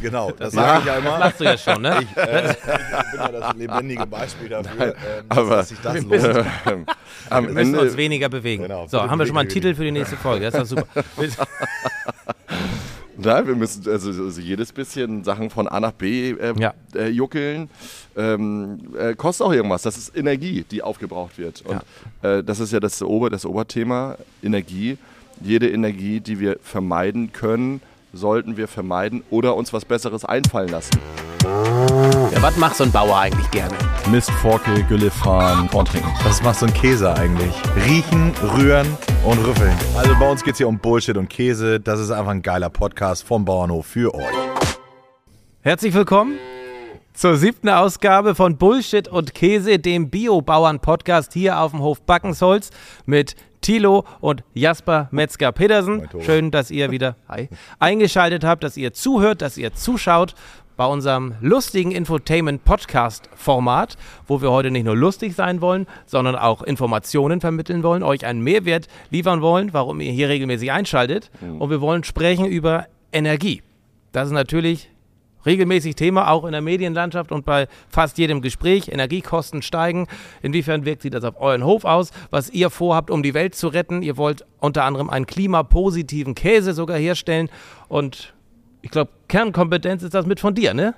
Genau, das sage ich ja immer. Das machst du ja schon, ne? Ich, äh, ich bin ja das lebendige Beispiel dafür, ähm, aber- dass sich das lohnt. Am Wir müssen uns Ende, weniger bewegen. Genau, so, haben wir schon mal einen Titel für die nächste Folge. Das ist doch super. nein, wir müssen also, also jedes bisschen Sachen von A nach B äh, Ja. äh, juckeln. Ähm, äh, kostet auch irgendwas. Das ist Energie, die aufgebraucht wird. Und äh, das ist ja das, Ober, das Oberthema, Energie. Jede Energie, die wir vermeiden können, sollten wir vermeiden oder uns was Besseres einfallen lassen. Ja, was macht so ein Bauer eigentlich gerne? Mist, Forkel, Gülle fahren, Korn trinken. Das macht so ein Käse eigentlich. Riechen, rühren und rüffeln. Also bei uns geht es hier um Bullshit und Käse. Das ist einfach ein geiler Podcast vom Bauernhof für euch. Herzlich willkommen zur siebten Ausgabe von Bullshit und Käse, dem Bio-Bauern-Podcast hier auf dem Hof Backensholz mit Thilo und Jasper Metzger-Pedersen. Schön, dass ihr wieder hi, eingeschaltet habt, dass ihr zuhört, dass ihr zuschaut bei unserem lustigen Infotainment-Podcast-Format, wo wir heute nicht nur lustig sein wollen, sondern auch Informationen vermitteln wollen, euch einen Mehrwert liefern wollen, warum ihr hier regelmäßig einschaltet. Und wir wollen sprechen über Energie. Das ist natürlich regelmäßig Thema, auch in der Medienlandschaft und bei fast jedem Gespräch. Energiekosten steigen. Inwiefern wirkt sich das auf euren Hof aus? Was ihr vorhabt, um die Welt zu retten? Ihr wollt unter anderem einen klimapositiven Käse sogar herstellen. Und ich glaube, Kernkompetenz ist das mit von dir, ne?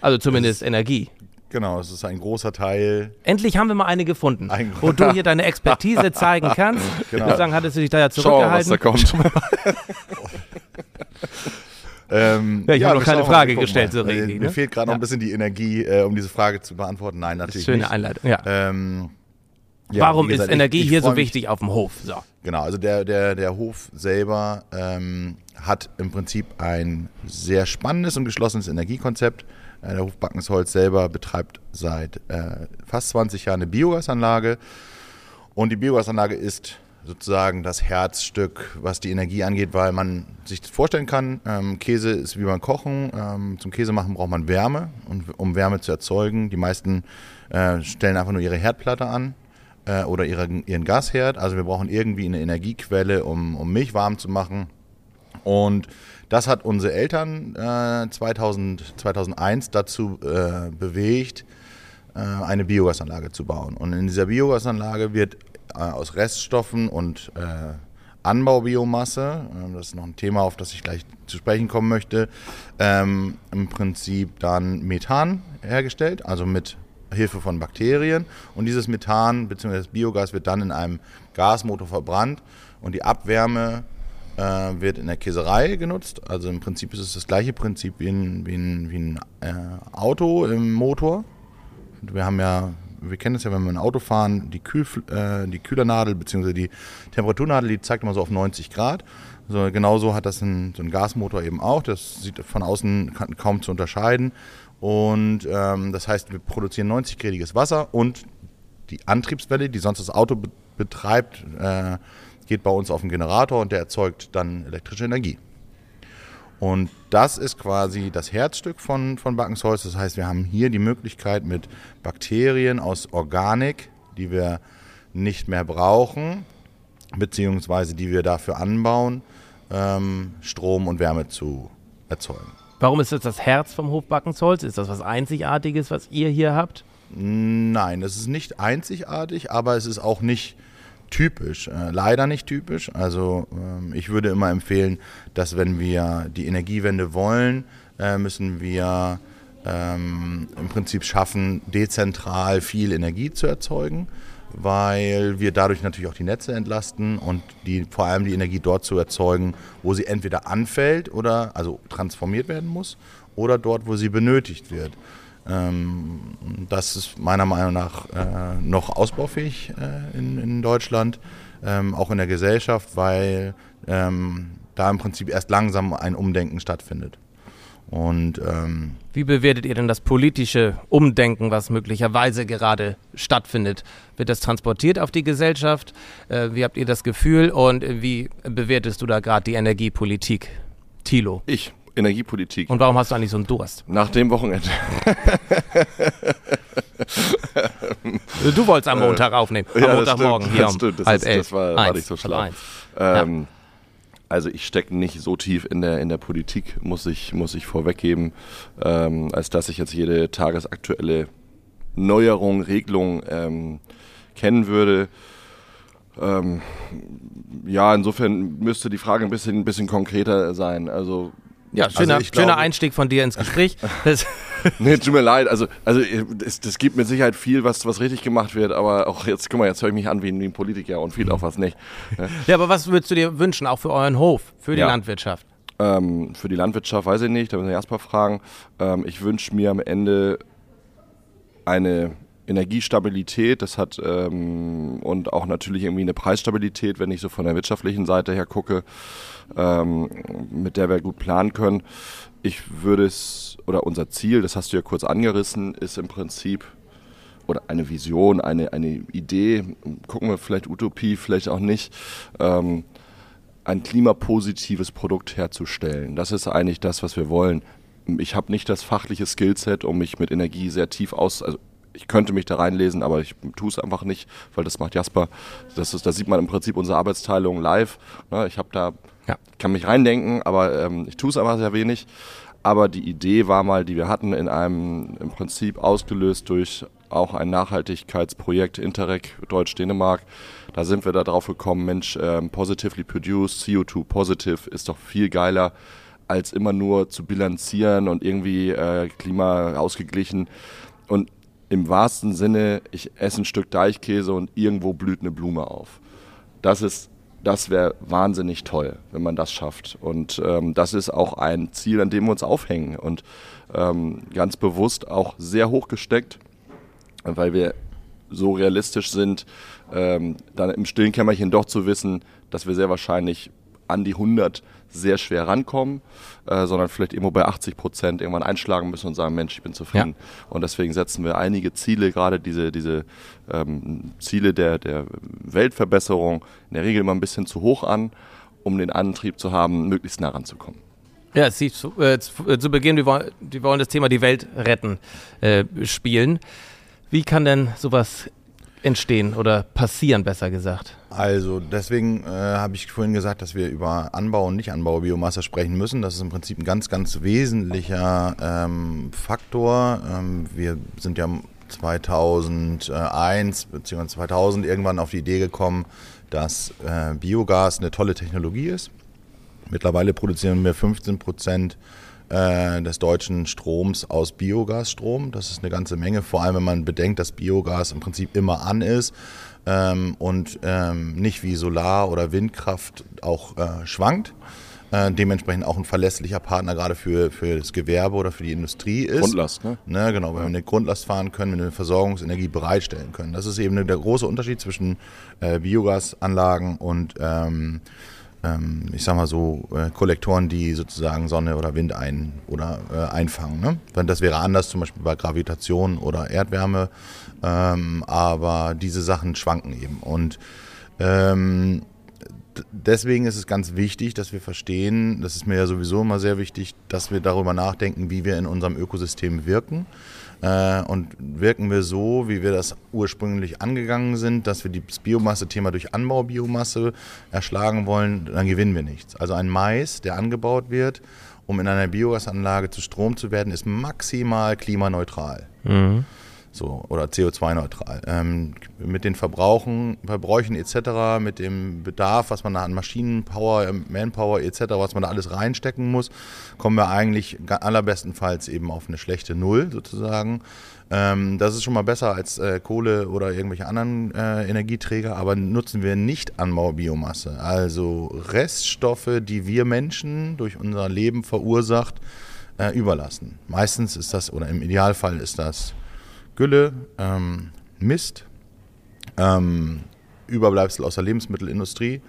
Also zumindest Energie. Genau, es ist ein großer Teil. Endlich haben wir mal eine gefunden, Ein- wo du hier deine Expertise zeigen kannst. Genau. Ich würde sagen, hattest du dich da ja wir mal, was zurückgehalten. da kommt. Ähm, Ja, ich habe noch keine Frage gestellt, so richtig, Äh, ne? Mir fehlt gerade noch Ja. ein bisschen die Energie, äh, um diese Frage zu beantworten. Nein, natürlich Schöne nicht. Einleitung. Ja. Ähm, ja, Warum gesagt, ist Energie ich, ich hier so wichtig auf dem Hof? So. Genau, also der, der, der Hof selber ähm, hat im Prinzip ein sehr spannendes und geschlossenes Energiekonzept. Äh, der Hof Backensholz selber betreibt seit äh, fast 20 Jahren eine Biogasanlage. Und die Biogasanlage ist sozusagen das Herzstück, was die Energie angeht, weil man sich das vorstellen kann, ähm, Käse ist wie beim Kochen. Ähm, zum Käse machen braucht man Wärme, und, um Wärme zu erzeugen. Die meisten äh, stellen einfach nur ihre Herdplatte an äh, oder ihre, ihren Gasherd. Also wir brauchen irgendwie eine Energiequelle, um, um Milch warm zu machen. Und das hat unsere Eltern äh, 2000, 2001 dazu äh, bewegt, äh, eine Biogasanlage zu bauen. Und in dieser Biogasanlage wird aus Reststoffen und äh, Anbaubiomasse, äh, das ist noch ein Thema, auf das ich gleich zu sprechen kommen möchte, ähm, im Prinzip dann Methan hergestellt, also mit Hilfe von Bakterien. Und dieses Methan bzw. das Biogas wird dann in einem Gasmotor verbrannt und die Abwärme äh, wird in der Käserei genutzt. Also im Prinzip ist es das gleiche Prinzip wie ein, wie ein, wie ein äh, Auto im Motor. Wir haben ja, wir kennen es ja, wenn wir ein Auto fahren, die, Kühl, äh, die Kühlernadel bzw. die Temperaturnadel, die zeigt immer so auf 90 Grad. So, genauso hat das ein, so ein Gasmotor eben auch. Das sieht von außen ka- kaum zu unterscheiden. Und ähm, das heißt, wir produzieren 90-gradiges Wasser und die Antriebswelle, die sonst das Auto be betreibt, äh, geht bei uns auf den Generator und der erzeugt dann elektrische Energie. Und das ist quasi das Herzstück von, von Backensholz. Das heißt, wir haben hier die Möglichkeit mit Bakterien aus Organik, die wir nicht mehr brauchen, beziehungsweise die wir dafür anbauen, ähm, Strom und Wärme zu erzeugen. Warum ist das das Herz vom Hof Backensholz? Ist das was Einzigartiges, was ihr hier habt? Nein, es ist nicht einzigartig, aber es ist auch nicht typisch. Äh, leider nicht typisch. Also ähm, ich würde immer empfehlen, dass wenn wir die Energiewende wollen, äh, müssen wir ähm, im Prinzip schaffen, dezentral viel Energie zu erzeugen, weil wir dadurch natürlich auch die Netze entlasten und die, vor allem die Energie dort zu erzeugen, wo sie entweder anfällt oder also transformiert werden muss oder dort, wo sie benötigt wird. Ähm, das ist meiner Meinung nach äh, noch ausbaufähig äh, in, in Deutschland, ähm, auch in der Gesellschaft, weil ähm, da im Prinzip erst langsam ein Umdenken stattfindet. Und ähm, Wie bewertet ihr denn das politische Umdenken, was möglicherweise gerade stattfindet? Wird das transportiert auf die Gesellschaft? Äh, wie habt ihr das Gefühl und äh, wie bewertest du da gerade die Energiepolitik? Thilo. Ich, Energiepolitik. Und warum hast du eigentlich so einen Durst? Nach dem Wochenende. Du wolltest am Montag aufnehmen. Am Ja, Montagmorgen stimmt, hier das um stimmt. Das halb ist- elf. das war- war Eins, nicht so schlau. Ähm, also ich stecke nicht so tief in der, in der Politik, muss ich, muss ich vorweggeben, ähm, als dass ich jetzt jede tagesaktuelle Neuerung, Regelung ähm, kennen würde. Ähm, ja, insofern müsste die Frage ein bisschen, ein bisschen konkreter sein. Also ja, schöner, also schöner Einstieg von dir ins Gespräch. nee, tut mir leid. Also, also es, das gibt mit Sicherheit viel, was, was richtig gemacht wird, aber auch jetzt, guck mal, jetzt höre ich mich an wie ein, wie ein Politiker und viel auch was nicht. Ja, aber was würdest du dir wünschen, auch für euren Hof, für die ja. Landwirtschaft? Ähm, für die Landwirtschaft weiß ich nicht, da müssen wir erstmal fragen. Ähm, ich wünsche mir am Ende eine Energiestabilität, das hat ähm, und auch natürlich irgendwie eine Preisstabilität, wenn ich so von der wirtschaftlichen Seite her gucke, ähm, mit der wir gut planen können. Ich würde es, oder unser Ziel, das hast du ja kurz angerissen, ist im Prinzip, oder eine Vision, eine, eine Idee, gucken wir vielleicht Utopie, vielleicht auch nicht, ähm, ein klimapositives Produkt herzustellen. Das ist eigentlich das, was wir wollen. Ich habe nicht das fachliche Skillset, um mich mit Energie sehr tief aus, also ich könnte mich da reinlesen, aber ich tue es einfach nicht, weil das macht Jasper. Das ist, da sieht man im Prinzip unsere Arbeitsteilung live. Ne? Ich habe da, ja. kann mich reindenken, aber ähm, ich tue es aber sehr wenig. Aber die Idee war mal, die wir hatten, in einem im Prinzip ausgelöst durch auch ein Nachhaltigkeitsprojekt Interreg Deutsch-Dänemark. Da sind wir da drauf gekommen, Mensch, ähm, positively produced, CO2 positive ist doch viel geiler als immer nur zu bilanzieren und irgendwie äh, Klima ausgeglichen. Und im wahrsten Sinne, ich esse ein Stück Deichkäse und irgendwo blüht eine Blume auf. Das ist, das wäre wahnsinnig toll, wenn man das schafft. Und ähm, das ist auch ein Ziel, an dem wir uns aufhängen und ähm, ganz bewusst auch sehr hoch gesteckt, weil wir so realistisch sind, ähm, dann im stillen Kämmerchen doch zu wissen, dass wir sehr wahrscheinlich an die 100 sehr schwer rankommen, äh, sondern vielleicht irgendwo bei 80 Prozent irgendwann einschlagen müssen und sagen, Mensch, ich bin zufrieden. Ja. Und deswegen setzen wir einige Ziele, gerade diese, diese ähm, Ziele der, der Weltverbesserung, in der Regel immer ein bisschen zu hoch an, um den Antrieb zu haben, möglichst nah ranzukommen. Ja, Sie, zu, äh, zu, äh, zu Beginn, die wollen, die wollen das Thema die Welt retten äh, spielen. Wie kann denn sowas entstehen oder passieren, besser gesagt? Also deswegen äh, habe ich vorhin gesagt, dass wir über Anbau und Nicht-Anbau-Biomasse sprechen müssen. Das ist im Prinzip ein ganz, ganz wesentlicher ähm, Faktor. Ähm, wir sind ja 2001 bzw. 2000 irgendwann auf die Idee gekommen, dass äh, Biogas eine tolle Technologie ist. Mittlerweile produzieren wir 15 Prozent äh, des deutschen Stroms aus Biogasstrom. Das ist eine ganze Menge, vor allem wenn man bedenkt, dass Biogas im Prinzip immer an ist ähm, und ähm, nicht wie Solar- oder Windkraft auch äh, schwankt. Äh, dementsprechend auch ein verlässlicher Partner gerade für, für das Gewerbe oder für die Industrie ist. Grundlast, ne? ne genau, wenn wir eine Grundlast fahren können, wenn wir eine Versorgungsenergie bereitstellen können. Das ist eben der große Unterschied zwischen äh, Biogasanlagen und ähm, ähm, ich sag mal so, äh, Kollektoren, die sozusagen Sonne oder Wind ein oder äh, einfangen. Ne? Das wäre anders, zum Beispiel bei Gravitation oder Erdwärme, ähm, aber diese Sachen schwanken eben. Und ähm, deswegen ist es ganz wichtig, dass wir verstehen, das ist mir ja sowieso immer sehr wichtig, dass wir darüber nachdenken, wie wir in unserem Ökosystem wirken. Äh, und wirken wir so, wie wir das ursprünglich angegangen sind, dass wir das Biomasse-Thema durch Anbaubiomasse erschlagen wollen, dann gewinnen wir nichts. Also ein Mais, der angebaut wird, um in einer Biogasanlage zu Strom zu werden, ist maximal klimaneutral. Mhm so oder CO2-neutral. Ähm, mit den Verbrauchen, Verbräuchen etc., mit dem Bedarf, was man da an Maschinenpower, ähm, Manpower etc., was man da alles reinstecken muss, kommen wir eigentlich allerbestenfalls eben auf eine schlechte Null sozusagen. Ähm, das ist schon mal besser als äh, Kohle oder irgendwelche anderen äh, Energieträger, aber nutzen wir nicht Anbaubiomasse, also Reststoffe, die wir Menschen durch unser Leben verursacht, äh, überlassen. Meistens ist das, oder im Idealfall ist das Gülle, ähm, Mist, ähm, Überbleibsel aus der Lebensmittelindustrie.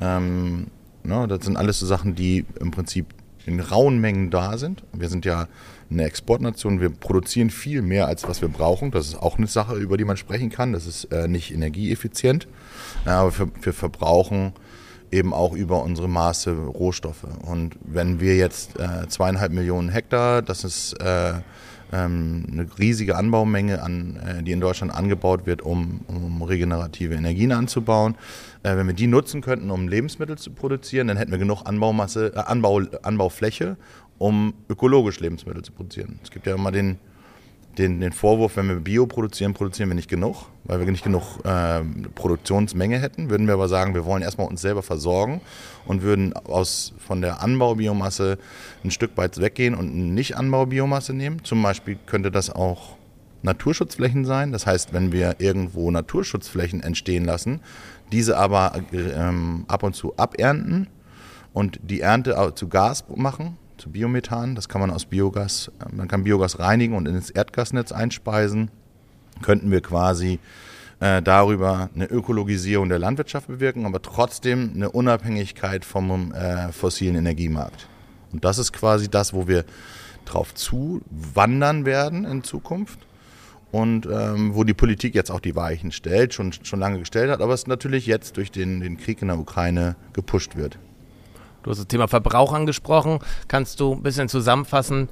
Ähm, ne, das sind alles so Sachen, die im Prinzip in rauen Mengen da sind. Wir sind ja eine Exportnation, wir produzieren viel mehr, als was wir brauchen. Das ist auch eine Sache, über die man sprechen kann. Das ist äh, nicht energieeffizient, aber wir, wir verbrauchen eben auch über unsere Maße Rohstoffe. Und wenn wir jetzt äh, zweieinhalb Millionen Hektar, das ist äh, ähm, eine riesige Anbaumenge, an, äh, die in Deutschland angebaut wird, um, um regenerative Energien anzubauen. Äh, wenn wir die nutzen könnten, um Lebensmittel zu produzieren, dann hätten wir genug Anbaumasse, äh, Anbau, Anbaufläche, um ökologisch Lebensmittel zu produzieren. Es gibt ja immer den, den, den Vorwurf, wenn wir Bio produzieren, produzieren wir nicht genug, weil wir nicht genug äh, Produktionsmenge hätten. Würden wir aber sagen, wir wollen erstmal uns selber versorgen und würden aus, von der Anbaubiomasse ein Stück weit weggehen und nicht Anbaubiomasse nehmen. Zum Beispiel könnte das auch Naturschutzflächen sein. Das heißt, wenn wir irgendwo Naturschutzflächen entstehen lassen, diese aber ähm, ab und zu abernten und die Ernte zu Gas machen, zu Biomethan. Das kann man aus Biogas, man kann Biogas reinigen und ins Erdgasnetz einspeisen. Könnten wir quasi äh, darüber eine Ökologisierung der Landwirtschaft bewirken, aber trotzdem eine Unabhängigkeit vom äh, fossilen Energiemarkt. Und das ist quasi das, wo wir drauf zuwandern werden in Zukunft und ähm, wo die Politik jetzt auch die Weichen stellt, schon, schon lange gestellt hat, aber es natürlich jetzt durch den, den Krieg in der Ukraine gepusht wird. Du hast das Thema Verbrauch angesprochen. Kannst du ein bisschen zusammenfassen,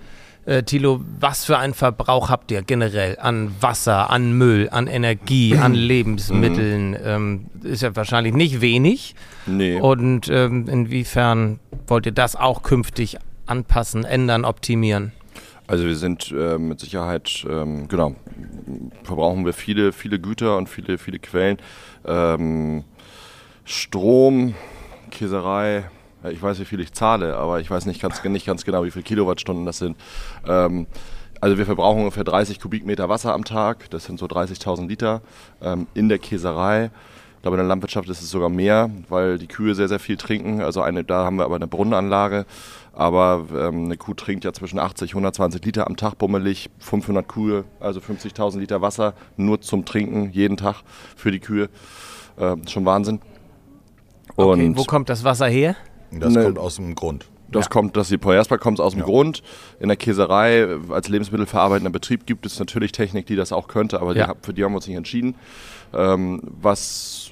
äh, Thilo, was für einen Verbrauch habt ihr generell an Wasser, an Müll, an Energie, an Lebensmitteln? Mhm. Ähm, ist ja wahrscheinlich nicht wenig. Nee. Und ähm, inwiefern wollt ihr das auch künftig anpassen, ändern, optimieren? Also wir sind äh, mit Sicherheit, ähm, genau, verbrauchen wir viele, viele Güter und viele, viele Quellen. Ähm, Strom, Käserei, ich weiß, wie viel ich zahle, aber ich weiß nicht ganz, nicht ganz genau, wie viele Kilowattstunden das sind. Ähm, also wir verbrauchen ungefähr 30 Kubikmeter Wasser am Tag, das sind so 30.000 Liter ähm, in der Käserei. Ich glaube, in der Landwirtschaft ist es sogar mehr, weil die Kühe sehr, sehr viel trinken. Also eine, da haben wir aber eine Brunnenanlage. Aber ähm, eine Kuh trinkt ja zwischen 80 und 120 Liter am Tag bummelig. 500 Kühe, also 50.000 Liter Wasser nur zum Trinken jeden Tag für die Kühe. Äh, schon Wahnsinn. Und okay, wo kommt das Wasser her? Das ne, kommt aus dem Grund. Das ja. kommt, das Poyersberg kommt aus dem ja. Grund. In der Käserei als lebensmittelverarbeitender Betrieb gibt es natürlich Technik, die das auch könnte, aber ja. die, für die haben wir uns nicht entschieden. Ähm, was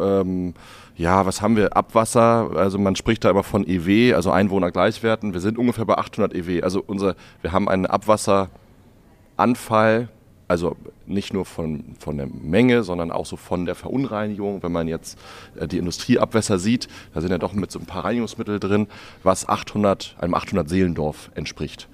ähm, ja, was haben wir? Abwasser, also man spricht da immer von EW, also Einwohnergleichwerten. Wir sind ungefähr bei 800 EW. Also unser, wir haben einen Abwasseranfall also nicht nur von, von der Menge, sondern auch so von der Verunreinigung. Wenn man jetzt äh, die Industrieabwässer sieht, da sind ja doch mit so ein paar Reinigungsmittel drin, was 800, einem 800 Seelendorf entspricht.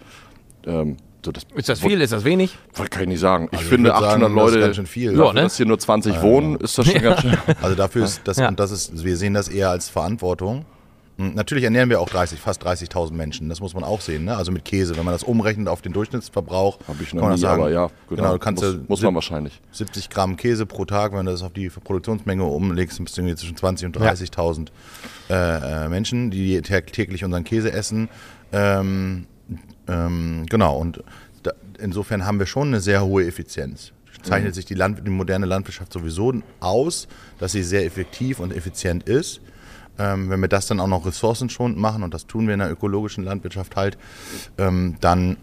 Ähm, so das ist das viel? Ist das wenig? Kann ich nicht sagen. Ich also finde ich 800 sagen, Leute, das ist ganz schön viel. Ja, ne? dass hier nur 20 ja, wohnen, ist das schon ganz schön. Also dafür ist das, und das ist, wir sehen das eher als Verantwortung. Hm, natürlich ernähren wir auch 30, fast 30.000 Menschen. Das muss man auch sehen. Ne? Also mit Käse, wenn man das umrechnet auf den Durchschnittsverbrauch, habe ich noch kann nie, sagen, aber ja, genau, genau kannst muss, muss man wahrscheinlich 70 Gramm Käse pro Tag, wenn du das auf die Produktionsmenge umlegst, bist du zwischen 20 und 30.000 ja. äh, Menschen, die täglich unseren Käse essen. Ähm, ähm, genau und da, insofern haben wir schon eine sehr hohe Effizienz zeichnet mhm. sich die, Land, die moderne Landwirtschaft sowieso aus, dass sie sehr effektiv und effizient ist. Ähm, wenn wir das dann auch noch ressourcenschonend machen, und das tun wir in der ökologischen Landwirtschaft halt, ähm, dann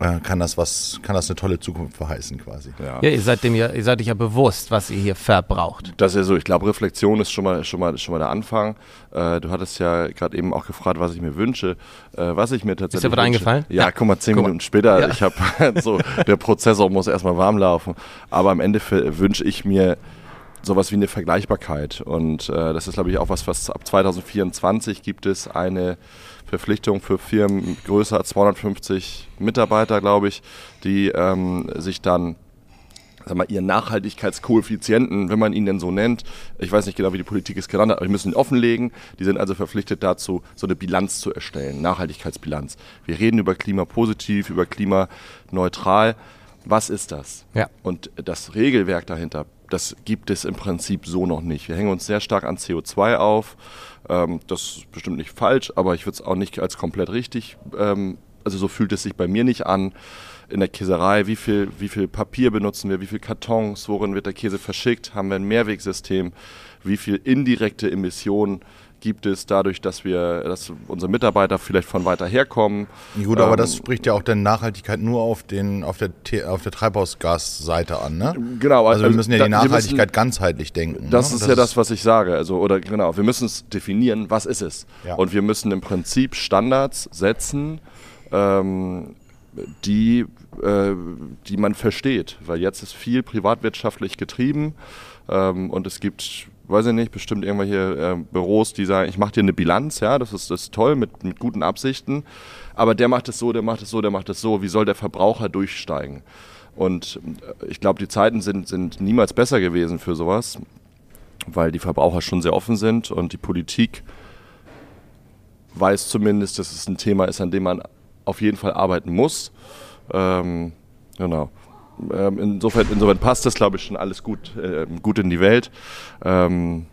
äh, kann das was, kann das eine tolle Zukunft verheißen quasi. Ja, ja ihr, seid dem ja, ihr seid euch ja bewusst, was ihr hier verbraucht. Das ist ja so, ich glaube, Reflexion ist schon mal, schon mal, schon mal der Anfang. Äh, du hattest ja gerade eben auch gefragt, was ich mir wünsche. Äh, was ich mir tatsächlich. Ist dir was eingefallen? Ja, ja, guck mal, zehn guck Minuten mal. später, ja. ich habe so, der Prozessor muss erstmal warm laufen. Aber am Ende wünsche ich mir sowas wie eine Vergleichbarkeit. Und äh, das ist, glaube ich, auch was, was ab 2024 gibt es eine Verpflichtung für Firmen größer als 250 Mitarbeiter, glaube ich, die ähm, sich dann sag mal, ihren Nachhaltigkeitskoeffizienten, wenn man ihn denn so nennt, ich weiß nicht genau, wie die Politik es genannt hat, aber wir müssen ihn offenlegen. Die sind also verpflichtet dazu, so eine Bilanz zu erstellen, Nachhaltigkeitsbilanz. Wir reden über klimapositiv, über klimaneutral. Was ist das? Ja. Und das Regelwerk dahinter das gibt es im Prinzip so noch nicht. Wir hängen uns sehr stark an CO2 auf. Ähm, das ist bestimmt nicht falsch, aber ich würde es auch nicht als komplett richtig, ähm, also so fühlt es sich bei mir nicht an. In der Käserei, wie viel, wie viel Papier benutzen wir, wie viel Kartons, worin wird der Käse verschickt, haben wir ein Mehrwegsystem, wie viel indirekte Emissionen gibt es dadurch, dass wir, dass unsere Mitarbeiter vielleicht von weiter herkommen. Gut, aber ähm, das spricht ja auch der Nachhaltigkeit nur auf, den, auf, der, auf der Treibhausgasseite an, ne? Genau. Also, also wir müssen ja die Nachhaltigkeit müssen, ganzheitlich denken. Das ne? ist das ja das, was ich sage. Also, oder genau, wir müssen es definieren, was ist es? Ja. Und wir müssen im Prinzip Standards setzen, ähm, die äh, die man versteht, weil jetzt ist viel privatwirtschaftlich getrieben ähm, und es gibt weiß ich nicht, bestimmt irgendwelche äh, Büros, die sagen, ich mache dir eine Bilanz, ja, das ist, das ist toll mit, mit guten Absichten, aber der macht es so, der macht es so, der macht es so, wie soll der Verbraucher durchsteigen? Und äh, ich glaube, die Zeiten sind, sind niemals besser gewesen für sowas, weil die Verbraucher schon sehr offen sind und die Politik weiß zumindest, dass es ein Thema ist, an dem man auf jeden Fall arbeiten muss. Ähm, genau. Ähm, insofern, insofern passt das, glaube ich, schon alles gut, äh, gut in die Welt. Ähm,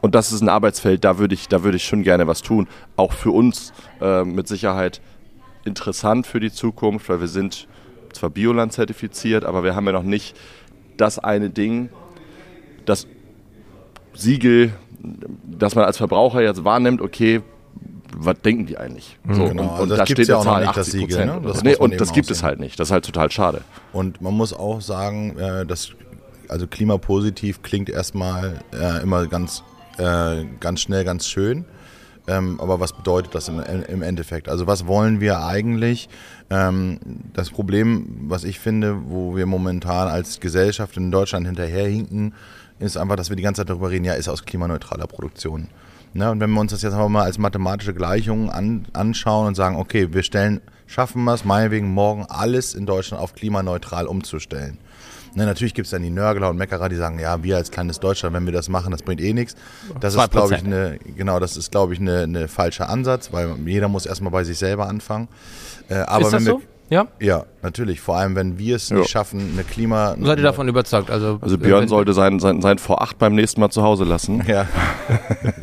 und das ist ein Arbeitsfeld, da würde ich, da ich schon gerne was tun. Auch für uns äh, mit Sicherheit interessant für die Zukunft, weil wir sind zwar Bioland zertifiziert, aber wir haben ja noch nicht das eine Ding, das Siegel, das man als Verbraucher jetzt wahrnimmt, okay, was denken die eigentlich? Mhm. So, genau. und, und also da steht ja auch noch nicht das Siegel. Ne? Das nee, und das gibt es halt nicht. Das ist halt total schade. Und man muss auch sagen, äh, dass also klimapositiv klingt erstmal äh, immer ganz, äh, ganz schnell, ganz schön. Ähm, aber was bedeutet das im, im, Endeffekt? Also was wollen wir eigentlich? Ähm, das Problem, was ich finde, wo wir momentan als Gesellschaft in Deutschland hinterherhinken, ist einfach, dass wir die ganze Zeit darüber reden, ja, ist aus klimaneutraler Produktion. Ne? Und wenn wir uns das jetzt mal als mathematische Gleichung an, anschauen und sagen, okay, wir stellen, schaffen wir es, meinetwegen morgen alles in Deutschland auf klimaneutral umzustellen. Ne, natürlich gibt es dann die Nörgler und Meckerer, die sagen, ja, wir als kleines Deutschland, wenn wir das machen, das bringt eh nichts. Das 2%. ist, glaube ich, eine, genau, das ist, glaube ich, eine, eine falsche Ansatz, weil jeder muss erstmal bei sich selber anfangen. Äh, aber ist das wir, so? Ja? Ja, natürlich. Vor allem, wenn wir es nicht ja. schaffen, eine Klima... Seid ihr davon überzeugt? Also, also Björn sollte sein, sein, sein V8 beim nächsten Mal zu Hause lassen. Ja.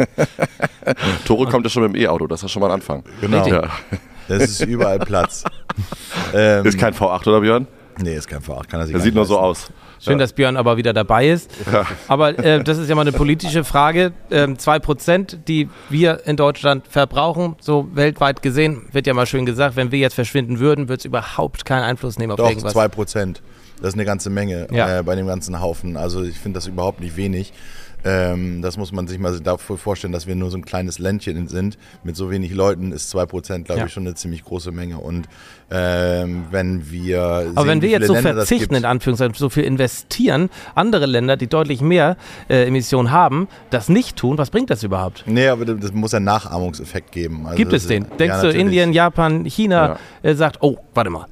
Tore kommt ja schon mit dem E-Auto, das ist schon mal ein Anfang. Genau. Ja. Das ist überall Platz. ähm, ist kein V8, oder Björn? Nee, ist kein V8. Kann er sich Der sieht nur so aus. Schön, dass Björn aber wieder dabei ist. Aber äh, das ist ja mal eine politische Frage. Ähm, zwei Prozent, die wir in Deutschland verbrauchen, so weltweit gesehen, wird ja mal schön gesagt, wenn wir jetzt verschwinden würden, würde es überhaupt keinen Einfluss nehmen auf Doch, irgendwas. zwei Prozent. Das ist eine ganze Menge ja. äh, bei dem ganzen Haufen. Also ich finde das überhaupt nicht wenig. Ähm, das muss man sich mal dafür vorstellen, dass wir nur so ein kleines Ländchen sind. Mit so wenig Leuten ist 2%, glaube ja. ich, schon eine ziemlich große Menge. Und ähm, wenn wir. Aber sehen, wenn wir jetzt so Länder verzichten, in Anführungszeichen, so viel investieren, andere Länder, die deutlich mehr äh, Emissionen haben, das nicht tun, was bringt das überhaupt? Nee, aber das muss einen Nachahmungseffekt geben. Also Gibt es den? Denkst ja, du, Indien, Japan, China ja. äh, sagt, oh, warte mal,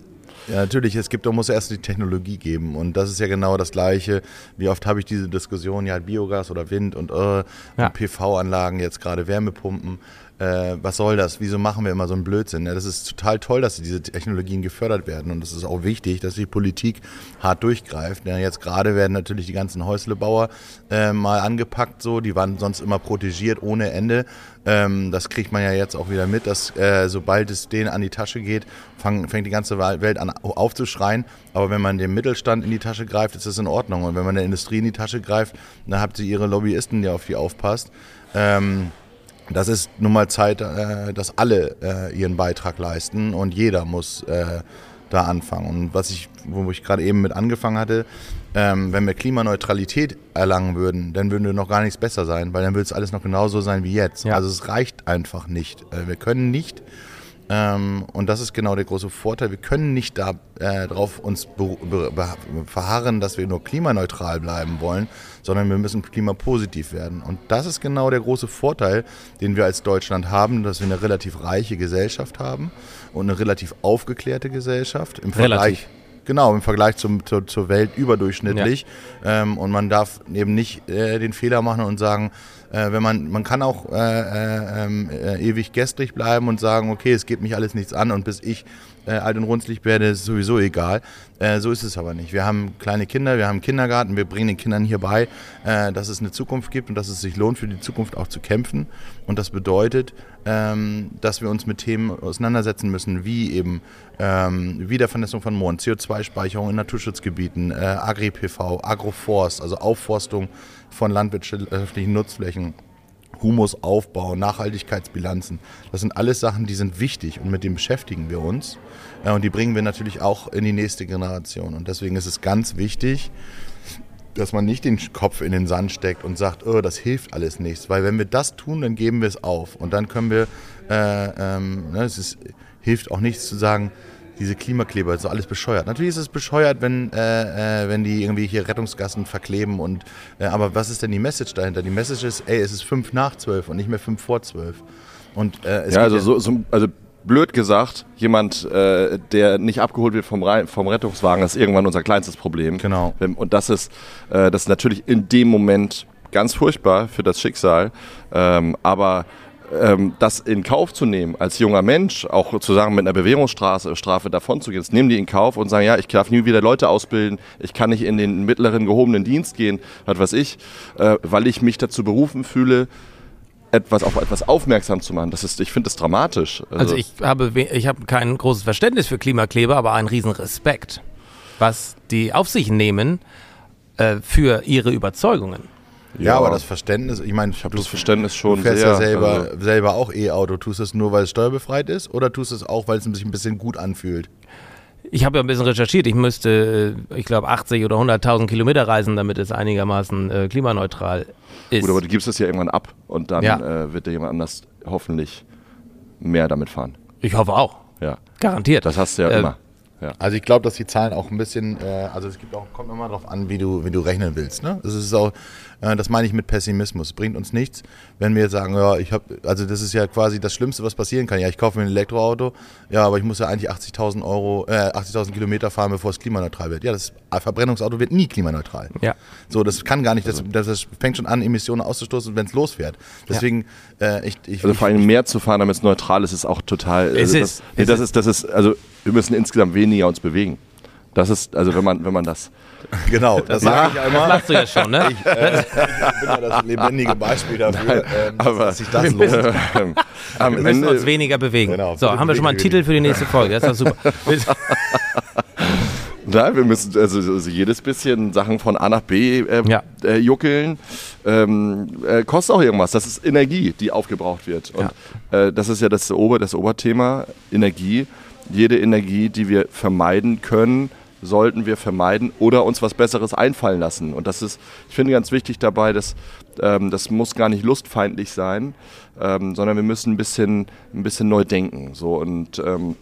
ja, natürlich. Es gibt, da muss erst die Technologie geben. Und das ist ja genau das Gleiche. Wie oft habe ich diese Diskussion, ja, Biogas oder Wind und, äh, ja. und PV-Anlagen, jetzt gerade Wärmepumpen äh, was soll das? Wieso machen wir immer so einen Blödsinn? Ja, das ist total toll, dass diese Technologien gefördert werden und es ist auch wichtig, dass die Politik hart durchgreift. Ja, jetzt gerade werden natürlich die ganzen Häuslebauer äh, mal angepackt, so die waren sonst immer protegiert ohne Ende. Ähm, das kriegt man ja jetzt auch wieder mit, dass äh, sobald es denen an die Tasche geht, fang, fängt die ganze Welt an aufzuschreien. Aber wenn man dem Mittelstand in die Tasche greift, ist das in Ordnung. Und wenn man der Industrie in die Tasche greift, dann habt ihr ihre Lobbyisten, die auf die aufpasst. Ähm, das ist nun mal Zeit, äh, dass alle äh, ihren Beitrag leisten und jeder muss äh, da anfangen. Und was ich, wo ich gerade eben mit angefangen hatte, ähm, wenn wir Klimaneutralität erlangen würden, dann würden wir noch gar nichts besser sein, weil dann würde es alles noch genauso sein wie jetzt. Ja. Also es reicht einfach nicht. Äh, wir können nicht ähm, und das ist genau der große Vorteil. Wir können nicht darauf äh, uns verharren, dass wir nur klimaneutral bleiben wollen, sondern wir müssen klimapositiv werden. Und das ist genau der große Vorteil, den wir als Deutschland haben, dass wir eine relativ reiche Gesellschaft haben und eine relativ aufgeklärte Gesellschaft im Vergleich. Relativ. Genau, im Vergleich zum, zur, zur Welt überdurchschnittlich. Ja. Ähm, und man darf eben nicht äh, den Fehler machen und sagen, äh, wenn man, man kann auch äh, äh, ähm, äh, ewig gestrig bleiben und sagen, okay, es geht mich alles nichts an und bis ich äh, alt und runzlig werde, ist sowieso egal. Äh, so ist es aber nicht. Wir haben kleine Kinder, wir haben Kindergarten, wir bringen den Kindern hier bei, dass es eine Zukunft gibt und dass es sich lohnt, für die Zukunft auch zu kämpfen. Und das bedeutet, ähm, dass wir uns mit Themen auseinandersetzen müssen, wie eben ähm, Wiedervernässung von Mooren, CO2-Speicherung in Naturschutzgebieten, Agri-PV, Agroforst, also Aufforstung von landwirtschaftlichen Nutzflächen. Humusaufbau, Nachhaltigkeitsbilanzen. Das sind alles Sachen, die sind wichtig und mit denen beschäftigen wir uns. Ja, und die bringen wir natürlich auch in die nächste Generation. Und deswegen ist es ganz wichtig, dass man nicht den Kopf in den Sand steckt und sagt, oh, das hilft alles nichts. Weil wenn wir das tun, dann geben wir es auf. Und dann können wir, äh, ähm, ne, es ist, hilft auch nichts zu sagen, diese Klimakleber, ist so alles bescheuert. Natürlich ist es bescheuert, wenn, äh, äh, wenn die irgendwie hier Rettungsgassen verkleben und äh, aber was ist denn die Message dahinter? Die Message ist, ey, es ist fünf nach zwölf und nicht mehr fünf vor zwölf. Und äh, Ja, also, so, so, also blöd gesagt, jemand, äh, der nicht abgeholt wird vom, vom Rettungswagen, ist irgendwann unser kleinstes Problem. Genau. Und das ist, äh, das ist natürlich in dem Moment ganz furchtbar für das Schicksal. Ähm, aber ähm, das in Kauf zu nehmen, als junger Mensch, auch zu sagen, mit einer Bewährungsstrafe Strafe davon zu gehen, das nehmen die in Kauf und sagen, ja, ich darf nie wieder Leute ausbilden, ich kann nicht in den mittleren gehobenen Dienst gehen, was weiß ich, äh, weil ich mich dazu berufen fühle, etwas auf etwas aufmerksam zu machen. Das ist, ich finde das dramatisch. Also ich habe, ich habe kein großes Verständnis für Klimakleber, aber einen riesen Respekt, was die auf sich nehmen äh, für ihre Überzeugungen. Ja, aber das Verständnis, ich meine, ich habe das Verständnis schon Du fährst sehr. ja selber, also, selber auch E-Auto. Tust du es nur, weil es steuerbefreit ist oder tust du es auch, weil es sich ein bisschen gut anfühlt? Ich habe ja ein bisschen recherchiert. Ich müsste, äh, ich glaube, 80 oder 100.000 Kilometer reisen, damit es einigermaßen äh, klimaneutral ist. gut, aber du gibst es ja irgendwann ab und dann Ja. äh, wird dir jemand anders hoffentlich mehr damit fahren. ich hoffe auch. Ja, Garantiert. das hast du ja Äh, immer. Ja. Also ich glaube, dass die Zahlen auch ein bisschen, äh, also es gibt auch, kommt immer darauf an, wie du, wie du rechnen willst. Ne? Das ist auch, äh, das meine ich mit Pessimismus. Bringt uns nichts, wenn wir jetzt sagen, ja, ich habe, also das ist ja quasi das Schlimmste, was passieren kann. Ja, ich kaufe mir ein Elektroauto, ja, aber ich muss ja eigentlich 80.000 Euro, äh, 80.000 Kilometer fahren, bevor es klimaneutral wird. Ja, das Verbrennungsauto wird nie klimaneutral. Ja. So, das kann gar nicht, das, das, das fängt schon an, Emissionen auszustoßen, wenn es losfährt. Deswegen, äh, ich, ich, Also vor allem mehr zu fahren, damit es neutral ist, ist auch total. Es also ist, das, nee, es das ist, das ist, also wir müssen insgesamt weniger uns bewegen. Das ist, also wenn man, wenn man das. genau, das sage ich ja das machst du ja schon, ne? Ich, äh, ich bin ja das lebendige Beispiel dafür, ähm, aber- dass sich das lohnt. Am Wir müssen uns weniger bewegen. Genau, so, haben wir schon mal einen Titel für die nächste Folge. Das ist doch super. Nein, wir müssen also, also jedes bisschen Sachen von A nach B äh, Ja. äh, juckeln. Ähm, äh, kostet auch irgendwas. Das ist Energie, die aufgebraucht wird. Und äh, das ist ja das, Ober, das Oberthema, Energie. Jede Energie, die wir vermeiden können, sollten wir vermeiden oder uns was Besseres einfallen lassen. Und das ist, ich finde ganz wichtig dabei, dass ähm, das muss gar nicht lustfeindlich sein, ähm, sondern wir müssen ein bisschen, ein bisschen neu denken. So und ähm,